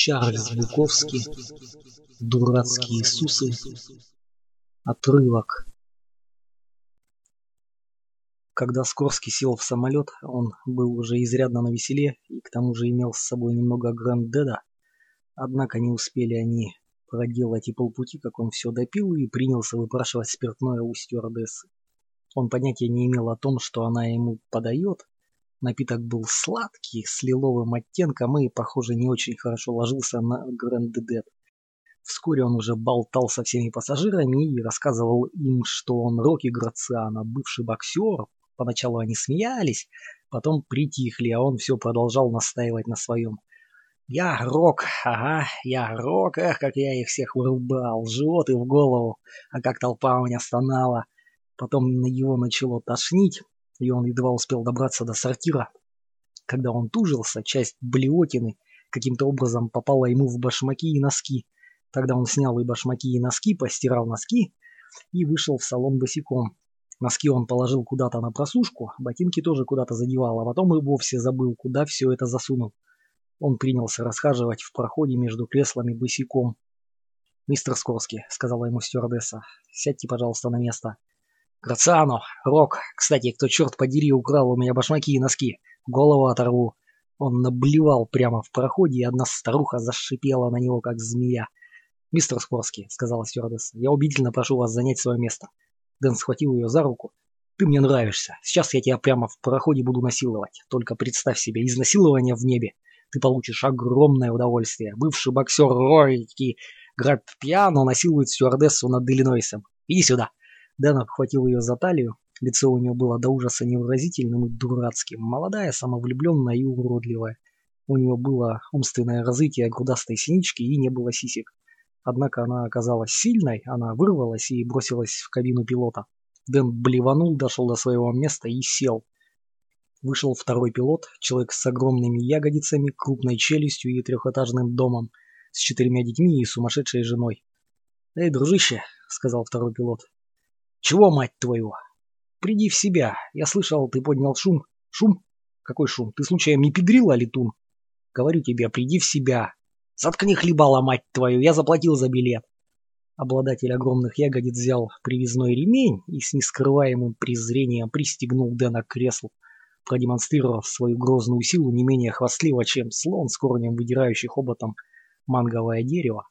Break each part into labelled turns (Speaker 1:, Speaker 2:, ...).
Speaker 1: Чарльз Буковский, Дурацкие Иисусы, отрывок. Когда Скорский сел в самолет, он был уже изрядно навеселе и к тому же имел с собой немного грандеда, однако не успели они проделать и полпути, как он все допил и принялся выпрашивать спиртное у стюардессы. Он понятия не имел о том, что она ему подает, Напиток был сладкий, с лиловым оттенком и, похоже, не очень хорошо ложился на Гранд-Дед. Вскоре он уже болтал со всеми пассажирами и рассказывал им, что он Рокки Грациано, бывший боксер. Поначалу они смеялись, потом притихли, а он все продолжал настаивать на своем. «Я Рок, ага, я Рок, эх, как я их всех вырубал, живот и в голову, а как толпа у меня стонала». Потом его начало тошнить, и он едва успел добраться до сортира. Когда он тужился, часть блевотины каким-то образом попала ему в башмаки и носки. Тогда он снял и башмаки, и носки, постирал носки и вышел в салон босиком. Носки он положил куда-то на просушку, ботинки тоже куда-то задевал, а потом и вовсе забыл, куда все это засунул. Он принялся расхаживать в проходе между креслами босиком. «Мистер Скорский», — сказала ему стюардесса, — «сядьте, пожалуйста, на место». Грациано, Рок, кстати, кто черт подери украл у меня башмаки и носки, голову оторву. Он наблевал прямо в проходе, и одна старуха зашипела на него, как змея. «Мистер Скорский», — сказала стюардесса, — «я убедительно прошу вас занять свое место». Дэн схватил ее за руку. «Ты мне нравишься. Сейчас я тебя прямо в проходе буду насиловать. Только представь себе, изнасилование в небе. Ты получишь огромное удовольствие. Бывший боксер Рорики Граппиано насилует стюардессу над Иллинойсом. Иди сюда». Дэн обхватил ее за талию. Лицо у нее было до ужаса невыразительным и дурацким. Молодая, самовлюбленная и уродливая. У нее было умственное развитие грудастой синички и не было сисек. Однако она оказалась сильной, она вырвалась и бросилась в кабину пилота. Дэн блеванул, дошел до своего места и сел. Вышел второй пилот, человек с огромными ягодицами, крупной челюстью и трехэтажным домом, с четырьмя детьми и сумасшедшей женой. «Эй, дружище», — сказал второй пилот, чего, мать твою? Приди в себя. Я слышал, ты поднял шум. Шум? Какой шум? Ты случаем не педрила, летун? Говорю тебе, приди в себя. Заткни хлебала, мать твою, я заплатил за билет. Обладатель огромных ягодиц взял привязной ремень и с нескрываемым презрением пристегнул Дэна к креслу, продемонстрировав свою грозную силу не менее хвастливо, чем слон с корнем, выдирающий хоботом манговое дерево.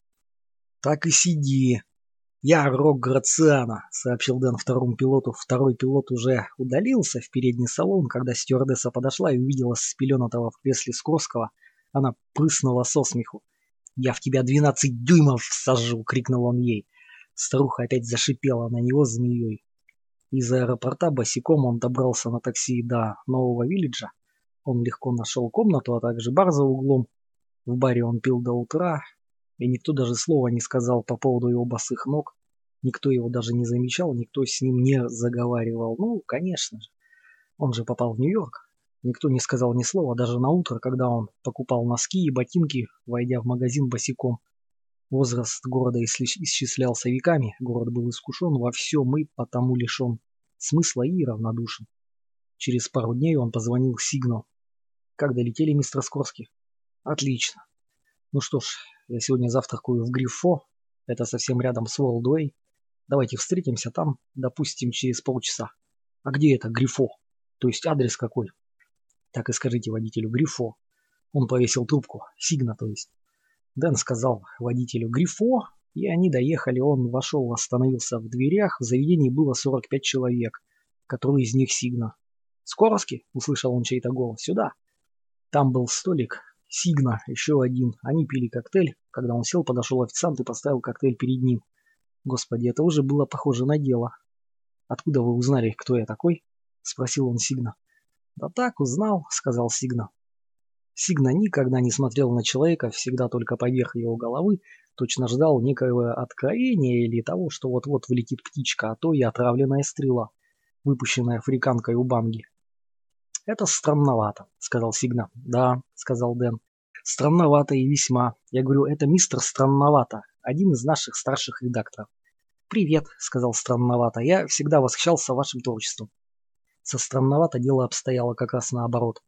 Speaker 1: «Так и сиди», «Я Рок Грациано», — сообщил Дэн второму пилоту. Второй пилот уже удалился в передний салон, когда стюардесса подошла и увидела спеленатого в кресле Скорского. Она прыснула со смеху. «Я в тебя двенадцать дюймов всажу!» — крикнул он ей. Старуха опять зашипела на него змеей. Из аэропорта босиком он добрался на такси до нового виллиджа. Он легко нашел комнату, а также бар за углом. В баре он пил до утра, и никто даже слова не сказал по поводу его босых ног. Никто его даже не замечал, никто с ним не заговаривал. Ну, конечно же. Он же попал в Нью-Йорк. Никто не сказал ни слова, даже на утро, когда он покупал носки и ботинки, войдя в магазин босиком. Возраст города исчислялся веками, город был искушен во всем и потому лишен смысла и равнодушен. Через пару дней он позвонил Сигну. «Как долетели, мистер Скорский?» «Отлично. Ну что ж, я сегодня завтракаю в Грифо, это совсем рядом с Уолдуэй. Давайте встретимся там, допустим, через полчаса. А где это Грифо? То есть адрес какой? Так и скажите водителю Грифо. Он повесил трубку. Сигна, то есть. Дэн сказал водителю Грифо, и они доехали. Он вошел, остановился в дверях. В заведении было 45 человек, который из них Сигна. «Скорски?» — услышал он чей-то голос. «Сюда!» Там был столик, Сигна, еще один. Они пили коктейль. Когда он сел, подошел официант и поставил коктейль перед ним. Господи, это уже было похоже на дело. «Откуда вы узнали, кто я такой?» — спросил он Сигна. «Да так, узнал», — сказал Сигна. Сигна никогда не смотрел на человека, всегда только поверх его головы, точно ждал некоего откровения или того, что вот-вот вылетит птичка, а то и отравленная стрела, выпущенная африканкой у банги. «Это странновато», — сказал Сигна. «Да», — сказал Дэн. «Странновато и весьма. Я говорю, это мистер Странновато, один из наших старших редакторов». «Привет», — сказал Странновато. «Я всегда восхищался вашим творчеством». Со Странновато дело обстояло как раз наоборот.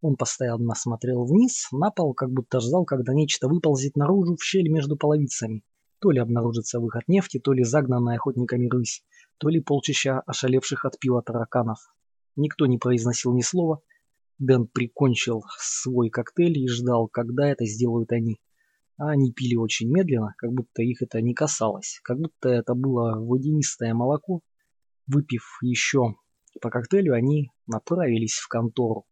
Speaker 1: Он постоянно смотрел вниз, на пол, как будто ждал, когда нечто выползет наружу в щель между половицами. То ли обнаружится выход нефти, то ли загнанная охотниками рысь, то ли полчища ошалевших от пива тараканов. Никто не произносил ни слова. Дэн прикончил свой коктейль и ждал, когда это сделают они. А они пили очень медленно, как будто их это не касалось, как будто это было водянистое молоко. Выпив еще по коктейлю, они направились в контору.